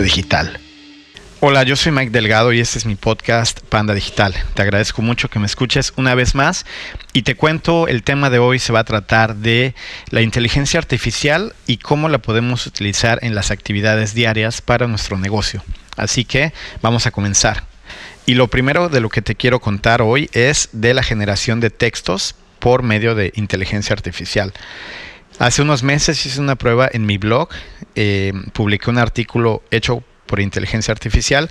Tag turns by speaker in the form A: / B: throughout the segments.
A: Digital. Hola, yo soy Mike Delgado y este es mi podcast Panda Digital. Te agradezco mucho que me escuches una vez más y te cuento el tema de hoy se va a tratar de la inteligencia artificial y cómo la podemos utilizar en las actividades diarias para nuestro negocio. Así que vamos a comenzar. Y lo primero de lo que te quiero contar hoy es de la generación de textos por medio de inteligencia artificial. Hace unos meses hice una prueba en mi blog, eh, publiqué un artículo hecho por inteligencia artificial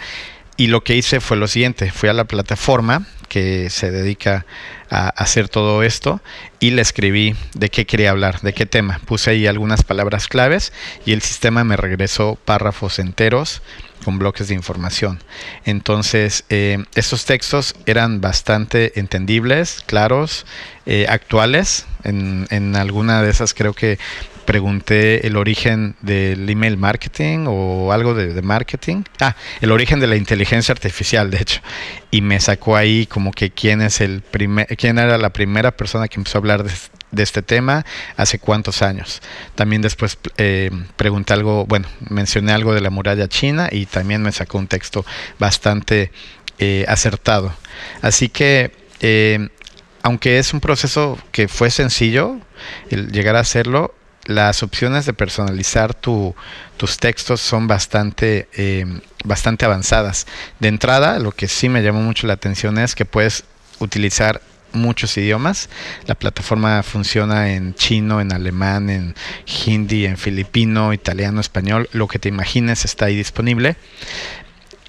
A: y lo que hice fue lo siguiente, fui a la plataforma que se dedica a hacer todo esto y le escribí de qué quería hablar, de qué tema. Puse ahí algunas palabras claves y el sistema me regresó párrafos enteros con bloques de información. Entonces, eh, estos textos eran bastante entendibles, claros, eh, actuales. En, en, alguna de esas creo que pregunté el origen del email marketing o algo de, marketing. Ah, el origen de la inteligencia artificial, de hecho. Y me sacó ahí como que quién es el primer, quién era la primera persona que empezó a hablar de, de este tema, hace cuántos años. También después eh, pregunté algo, bueno, mencioné algo de la muralla china y también me sacó un texto bastante eh, acertado. Así que, eh, aunque es un proceso que fue sencillo, el llegar a hacerlo, las opciones de personalizar tu, tus textos son bastante, bastante avanzadas. De entrada, lo que sí me llamó mucho la atención es que puedes utilizar muchos idiomas. La plataforma funciona en chino, en alemán, en hindi, en filipino, italiano, español. Lo que te imagines está ahí disponible.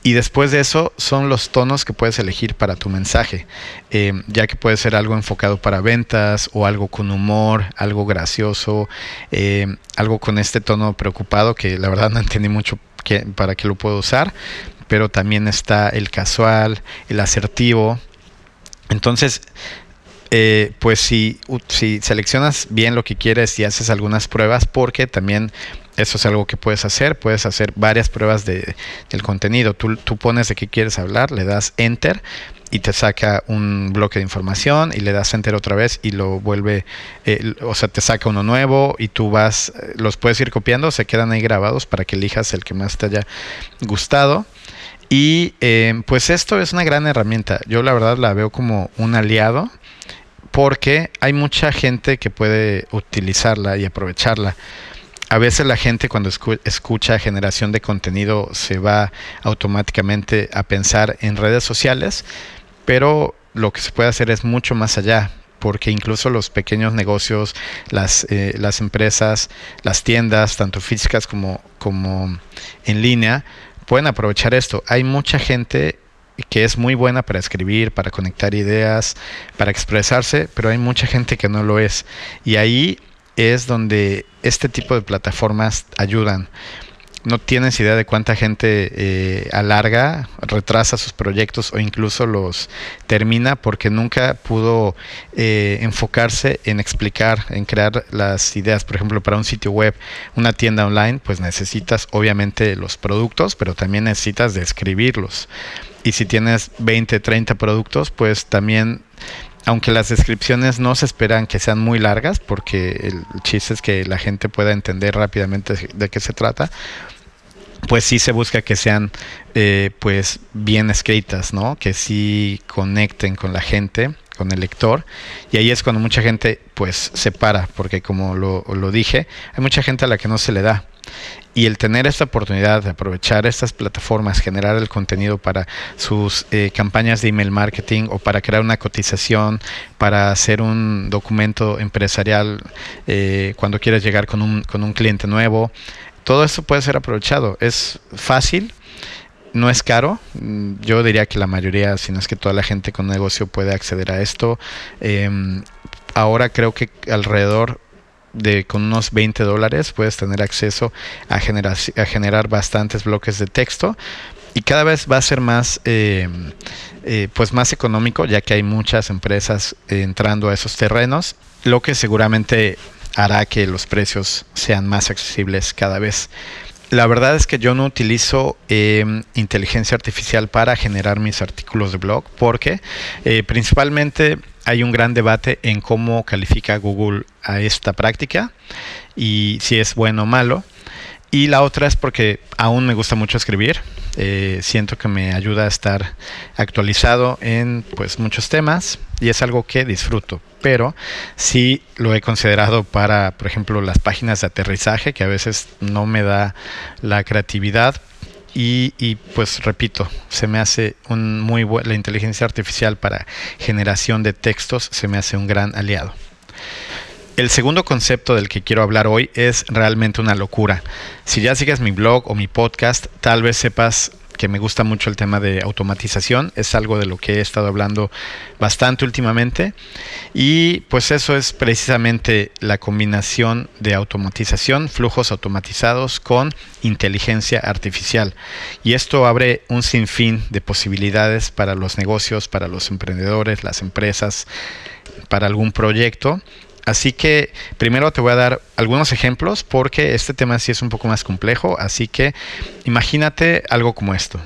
A: Y después de eso son los tonos que puedes elegir para tu mensaje, eh, ya que puede ser algo enfocado para ventas o algo con humor, algo gracioso, eh, algo con este tono preocupado que la verdad no entendí mucho para qué lo puedo usar, pero también está el casual, el asertivo, entonces, eh, pues si, si seleccionas bien lo que quieres y haces algunas pruebas, porque también eso es algo que puedes hacer, puedes hacer varias pruebas de, del contenido. Tú, tú, pones de qué quieres hablar, le das enter y te saca un bloque de información y le das enter otra vez y lo vuelve, o sea, te saca uno nuevo y tú vas, los puedes ir copiando, se quedan ahí grabados para que elijas el que más te haya gustado. Y eh, pues esto es una gran herramienta. Yo la verdad la veo como un aliado porque hay mucha gente que puede utilizarla y aprovecharla. A veces la gente cuando escucha generación de contenido se va automáticamente a pensar en redes sociales, pero lo que se puede hacer es mucho más allá porque incluso los pequeños negocios, las, eh, las empresas, las tiendas, tanto físicas como, como en línea, pueden aprovechar esto. Hay mucha gente que es muy buena para escribir, para conectar ideas, para expresarse, pero hay mucha gente que no lo es. Y ahí es donde este tipo de plataformas ayudan no tienes idea de cuánta gente eh, alarga, retrasa sus proyectos o incluso los termina porque nunca pudo eh, enfocarse en explicar, en crear las ideas. Por ejemplo, para un sitio web, una tienda online, pues necesitas obviamente los productos, pero también necesitas describirlos. Y si tienes 20, 30 productos, pues también aunque las descripciones no se esperan que sean muy largas, porque el chiste es que la gente pueda entender rápidamente de qué se trata, pues sí se busca que sean eh, pues bien escritas, ¿no? Que sí conecten con la gente, con el lector. Y ahí es cuando mucha gente pues se para, porque como lo, dije, hay mucha gente a la que no se le da. Y el tener esta oportunidad de aprovechar estas plataformas, generar el contenido para sus eh, campañas de email marketing o para crear una cotización, para hacer un documento empresarial eh, cuando quieres llegar con un, con un cliente nuevo, todo esto puede ser aprovechado. Es fácil, no es caro. Mm, yo diría que la mayoría, si no es que toda la gente con negocio puede acceder a esto. Em, ahora creo que alrededor de con unos 20 dólares puedes tener acceso a generar, a generar bastantes bloques de texto y cada vez va a ser más em, eh, pues más económico ya que hay muchas empresas entrando a esos terrenos lo que seguramente hará que los precios sean más accesibles cada vez. La verdad es que yo no utilizo em, inteligencia artificial para generar mis artículos de blog porque eh, principalmente hay un gran debate en cómo califica Google a esta práctica y si es bueno o malo. Y la otra es porque aún me gusta mucho escribir. Eh, siento que me ayuda a estar actualizado en pues muchos temas y es algo que disfruto. Pero sí lo he considerado para, por ejemplo, las páginas de aterrizaje, que a veces no me da la creatividad. Y, y pues repito, se me hace un muy la inteligencia artificial para generación de textos se me hace un gran aliado. El segundo concepto del que quiero hablar hoy es realmente una locura. Si ya sigues mi blog o mi podcast, tal vez sepas que me gusta mucho el tema de automatización. Es algo de lo que he estado hablando bastante últimamente. Y pues eso es precisamente la combinación de automatización, flujos automatizados con inteligencia artificial. Y esto abre un sinfín de posibilidades para los negocios, para los emprendedores, las empresas, para algún proyecto Así que primero te voy a dar algunos ejemplos porque este tema sí es un poco más complejo. Así que imagínate algo como esto.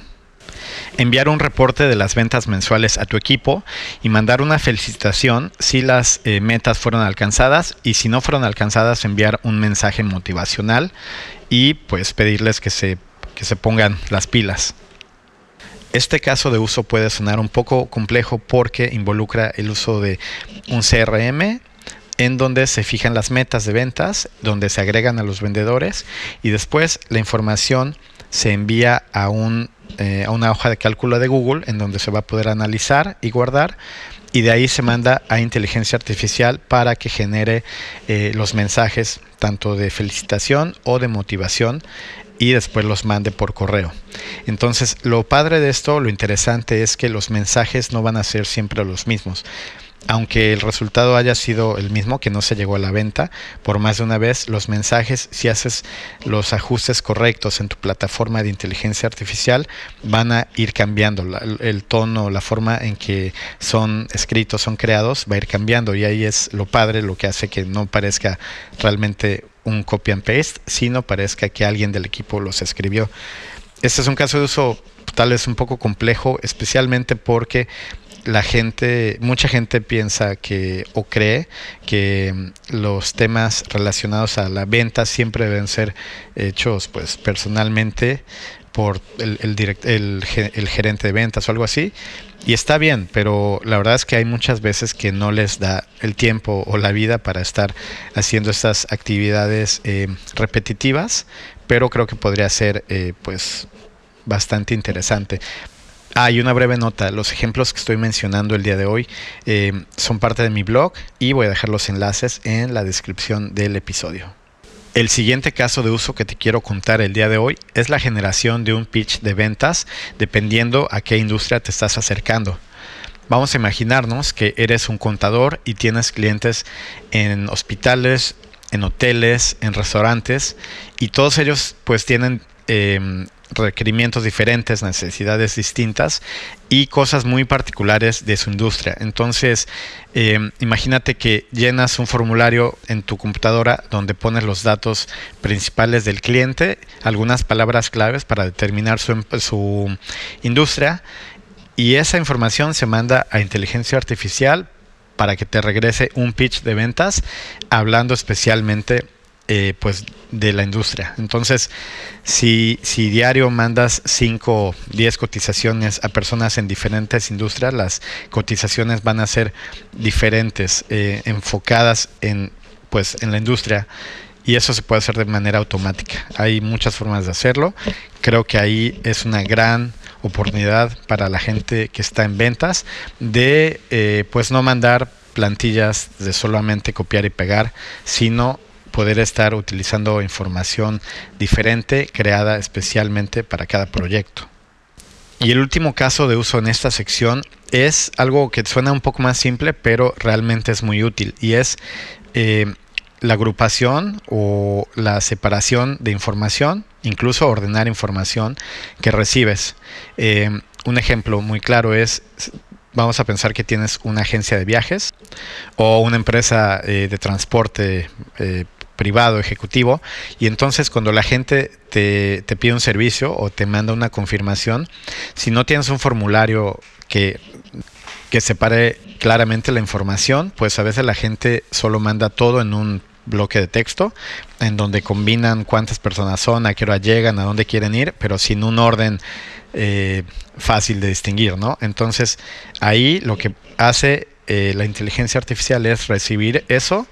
A: Enviar un reporte de las ventas mensuales a tu equipo y mandar una felicitación si las eh, metas fueron alcanzadas y si no fueron alcanzadas enviar un mensaje motivacional y pues pedirles que se, que se pongan las pilas. Este caso de uso puede sonar un poco complejo porque involucra el uso de un CRM en donde se fijan las metas de ventas, donde se agregan a los vendedores y después la información se envía a, un, eh, a una hoja de cálculo de Google en donde se va a poder analizar y guardar y de ahí se manda a inteligencia artificial para que genere eh, los mensajes tanto de felicitación o de motivación y después los mande por correo. Entonces, lo padre de esto, lo interesante es que los mensajes no van a ser siempre los mismos aunque el resultado haya sido el mismo, que no se llegó a la venta por más de una vez, los mensajes, si haces los ajustes correctos en tu plataforma de inteligencia artificial, van a ir cambiando. el tono, la forma en que son escritos, son creados, va a ir cambiando y ahí es lo padre, lo que hace que no parezca realmente un copy and paste, sino parezca que alguien del equipo los escribió. Este es un caso de uso tal vez un poco complejo, especialmente porque la gente, mucha gente piensa que o cree que mm, los temas relacionados a la venta siempre deben ser hechos pues personalmente por el, el, el, gerente de ventas o algo así. Y está bien, pero la verdad es que hay muchas veces que no les da el tiempo o la vida para estar haciendo estas actividades eh, repetitivas, pero creo que podría ser eh, pues bastante interesante. Hay una breve nota. Los ejemplos que estoy mencionando el día de hoy eh, son parte de mi blog y voy a dejar los enlaces en la descripción del episodio. El siguiente caso de uso que te quiero contar el día de hoy es la generación de un pitch de ventas dependiendo a qué industria te estás acercando. Vamos a imaginarnos que eres un contador y tienes clientes en hospitales, en hoteles, en restaurantes y todos ellos pues tienen eh, requerimientos diferentes, necesidades distintas y cosas muy particulares de su industria. Entonces, eh, imagínate que llenas un formulario en tu computadora donde pones los datos principales del cliente, algunas palabras claves para determinar su, su industria y esa información se manda a inteligencia artificial para que te regrese un pitch de ventas hablando especialmente eh, pues de la industria. Entonces, si, diario mandas 5 o 10 cotizaciones a personas en diferentes industrias, las cotizaciones van a ser diferentes, eh, enfocadas en, pues, en la industria. Y eso se puede hacer de manera automática. Hay muchas formas de hacerlo. Creo que ahí es una gran oportunidad para la gente que está en ventas de eh, pues no mandar plantillas de solamente copiar y pegar, sino poder estar utilizando información diferente creada especialmente para cada proyecto. Y el último caso de uso en esta sección es algo que suena un poco más simple, pero realmente es muy útil y es eh, la agrupación o la separación de información, incluso ordenar información que recibes. Eh, un ejemplo muy claro es vamos a pensar que tienes una agencia de viajes o una empresa eh, de transporte privado, ejecutivo, y entonces cuando la gente te, pide un servicio o te manda una confirmación, si no tienes un formulario que, que separe claramente la información, pues a veces la gente solo manda todo en un bloque de texto en donde combinan cuántas personas son, a qué hora llegan, a dónde quieren ir, pero sin un orden eh, fácil de distinguir, ¿no? Entonces ahí lo que hace eh, la inteligencia artificial es recibir eso,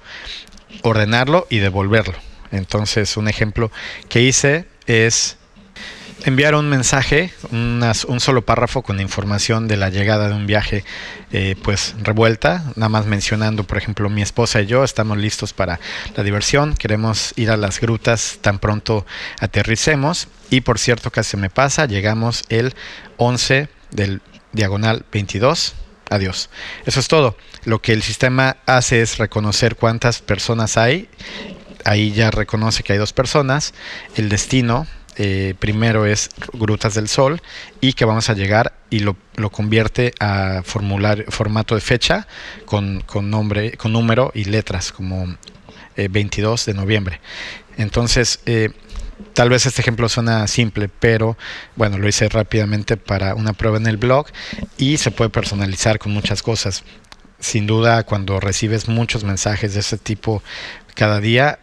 A: ordenarlo y devolverlo. Entonces un ejemplo que hice es enviar un mensaje, un solo párrafo con información de la llegada de un viaje eh, pues revuelta, nada más mencionando, por ejemplo, mi esposa y yo estamos listos para la diversión, queremos ir a las grutas tan pronto aterricemos y por cierto se me pasa, llegamos el 11 del diagonal 22. Adiós. Eso es todo. Lo que el sistema hace es reconocer cuántas personas hay. Ahí ya reconoce que hay dos personas. El destino, eh, primero es Grutas del Sol y que vamos a llegar y lo, convierte a formular, formato de fecha con, nombre, con número y letras como 22 eh, de noviembre. Entonces, eh, tal vez este ejemplo suena simple, pero bueno, lo hice rápidamente para una prueba en el blog y se puede personalizar con muchas cosas. Sin duda, cuando recibes muchos mensajes de ese tipo cada día,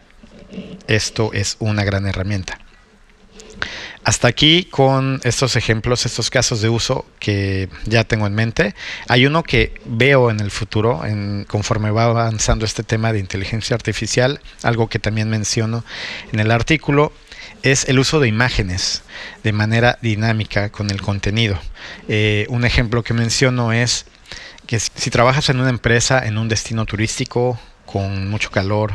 A: esto es una gran herramienta. Hasta aquí con estos ejemplos, estos casos de uso que ya tengo en mente. Hay uno que veo en el futuro, conforme va avanzando este tema de inteligencia artificial, algo que también menciono en el artículo, es el uso de imágenes de manera dinámica con el contenido. Eh, un ejemplo que menciono es que si trabajas en una empresa, en un destino turístico, con mucho calor,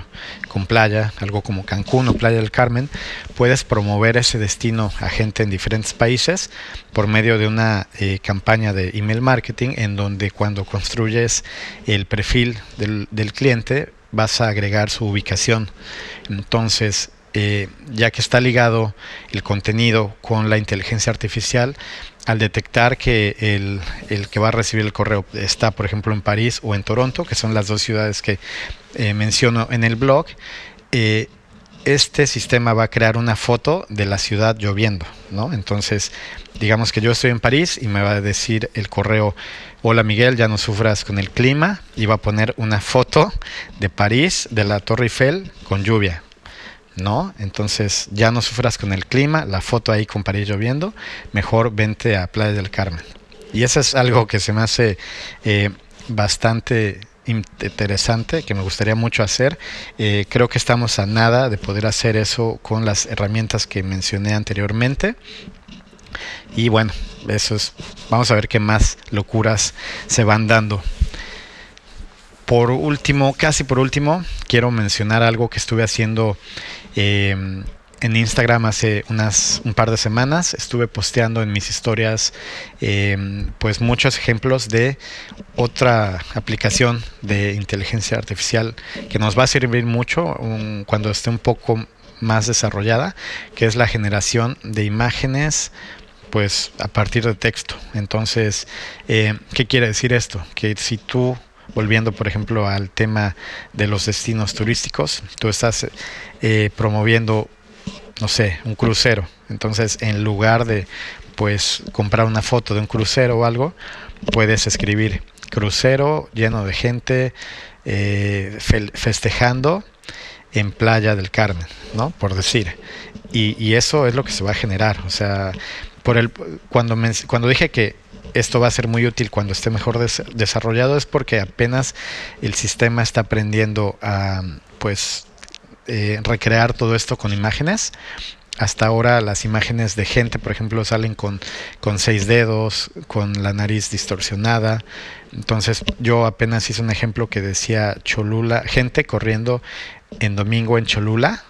A: con playa, algo como Cancún o Playa del Carmen, puedes promover ese destino a gente en diferentes países por medio de una eh, campaña de email marketing en donde cuando construyes el perfil del, del cliente vas a agregar su ubicación. Entonces, eh, ya que está ligado el contenido con la inteligencia artificial, al detectar que el, que va a recibir el correo está, por ejemplo, en París o en Toronto, que son las dos ciudades que eh, menciono en el blog, eh, este sistema va a crear una foto de la ciudad lloviendo, ¿no? Entonces, digamos que yo estoy en París y me va a decir el correo, hola Miguel, ya no sufras con el clima, y va a poner una foto de París, de la Torre Eiffel, con lluvia, ¿no? Entonces ya no sufras con el clima, la foto ahí con París lloviendo, mejor vente a Playa del Carmen. Y eso es algo que se me hace eh, bastante interesante, que me gustaría mucho hacer. Eh, creo que estamos a nada de poder hacer eso con las herramientas que mencioné anteriormente. Y bueno, eso es, vamos a ver qué más locuras se van dando. Por último, casi por último, quiero mencionar algo que estuve haciendo Em, en Instagram hace unas un par de semanas. Estuve posteando en mis historias em, pues muchos ejemplos de otra aplicación de inteligencia artificial que nos va a servir mucho cuando esté un poco más desarrollada que es la generación de imágenes pues a partir de texto. Entonces em, qué quiere decir esto que si tú volviendo por ejemplo al tema de los destinos turísticos, tú estás eh, promoviendo, no sé, un crucero. Entonces, en lugar de pues comprar una foto de un crucero o algo, puedes escribir crucero lleno de gente eh, festejando en Playa del Carmen, ¿no? Por decir. Y, eso es lo que se va a generar. O sea, por el, cuando, cuando dije que esto va a ser muy útil cuando esté mejor desarrollado es porque apenas el sistema está aprendiendo a pues eh, recrear todo esto con imágenes hasta ahora las imágenes de gente, por ejemplo, salen con, con seis dedos, con la nariz distorsionada. Entonces yo apenas hice un ejemplo que decía Cholula, gente corriendo en domingo en Cholula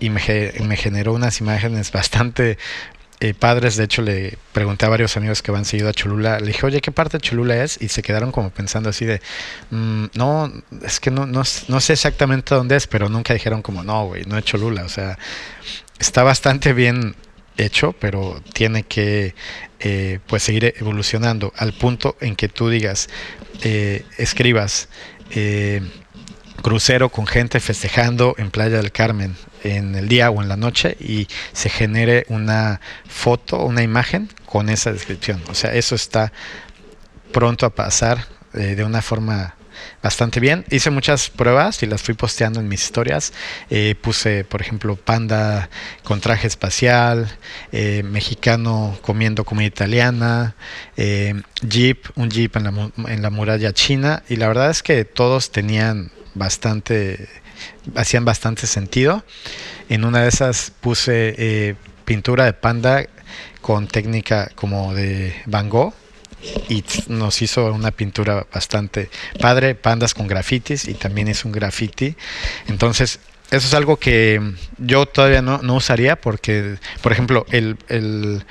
A: y me, me generó unas imágenes bastante eh, padres, de hecho le pregunté a varios amigos que van seguido a Cholula, le dije, oye, ¿qué parte de Cholula es? Y se quedaron como pensando así de, mm, no, es que no, no, no, sé exactamente dónde es, pero nunca dijeron como, no, güey, no es Cholula, o sea, está bastante bien hecho, pero tiene que eh, pues seguir evolucionando al punto en que tú digas, eh, escribas, crucero con gente festejando en Playa del Carmen en el día o en la noche y se genere una foto, una imagen con esa descripción. O sea, eso está pronto a pasar eh, de una forma bastante bien. Hice muchas pruebas y las fui posteando en mis historias. Eh, puse, por ejemplo, panda con traje espacial, eh, mexicano comiendo comida italiana, jeep, un jeep en la, en la muralla china. Y la verdad es que todos tenían bastante, hacían bastante sentido. En una de esas puse pintura de panda con técnica como de Van Gogh y nos hizo una pintura bastante padre, pandas con grafitis y también es un graffiti. Entonces, eso es algo que yo todavía no, usaría porque, por ejemplo, el,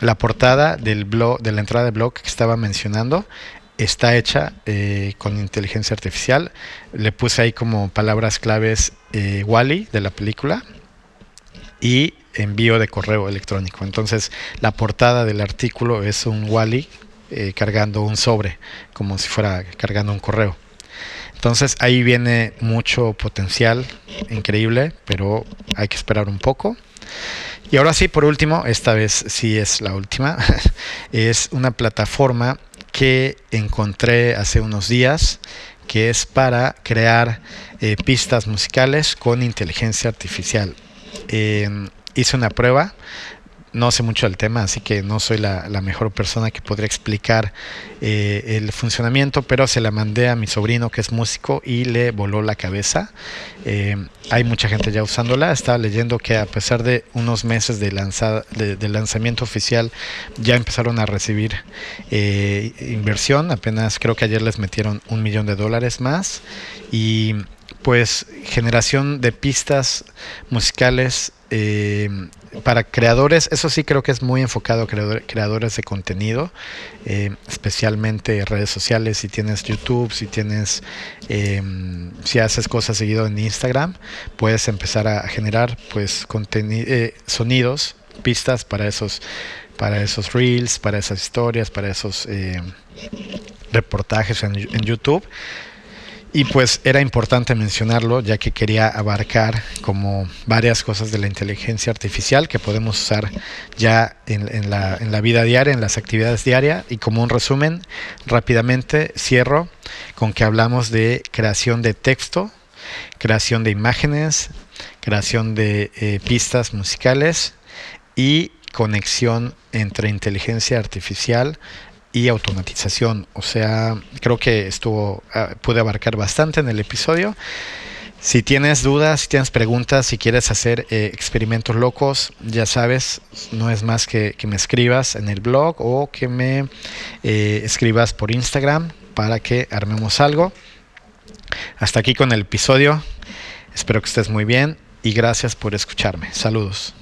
A: la portada del blog, de la entrada de blog que estaba mencionando, está hecha eh, con inteligencia artificial. Le puse ahí como palabras claves eh, Wally de la película y envío de correo electrónico. Entonces, la portada del artículo es un Wally eh, cargando un sobre, como si fuera cargando un correo. Entonces ahí viene mucho potencial increíble, pero hay que esperar un poco. Y ahora sí, por último, esta vez sí es la última, es una plataforma que encontré hace unos días que es para crear eh, pistas musicales con inteligencia artificial. Em, hice una prueba, no sé mucho del tema, así que no soy la, mejor persona que podría explicar eh, el funcionamiento, pero se la mandé a mi sobrino que es músico y le voló la cabeza. Eh, hay mucha gente ya usándola. Estaba leyendo que a pesar de unos meses de, lanzada, de, lanzamiento oficial, ya empezaron a recibir eh, inversión. Apenas creo que ayer les metieron un millón de dólares más. Y pues generación de pistas musicales eh, para creadores, eso sí creo que es muy enfocado a creadores de contenido, eh, especialmente redes sociales, si tienes YouTube, si tienes, eh, si haces cosas seguido en Instagram, puedes empezar a generar pues sonidos, pistas para esos, para esos reels, para esas historias, para esos reportajes en YouTube y pues era importante mencionarlo ya que quería abarcar como varias cosas de la inteligencia artificial que podemos usar ya en, la, vida diaria, en las actividades diarias. Y como un resumen, rápidamente cierro con que hablamos de creación de texto, creación de imágenes, creación de eh, pistas musicales y conexión entre inteligencia artificial y automatización. O sea, creo que estuvo, ah, pude abarcar bastante en el episodio. Si tienes dudas, si tienes preguntas, si quieres hacer eh, experimentos locos, ya sabes, no es más que, que, me escribas en el blog o que me eh, escribas por Instagram para que armemos algo. Hasta aquí con el episodio. Espero que estés muy bien y gracias por escucharme. Saludos.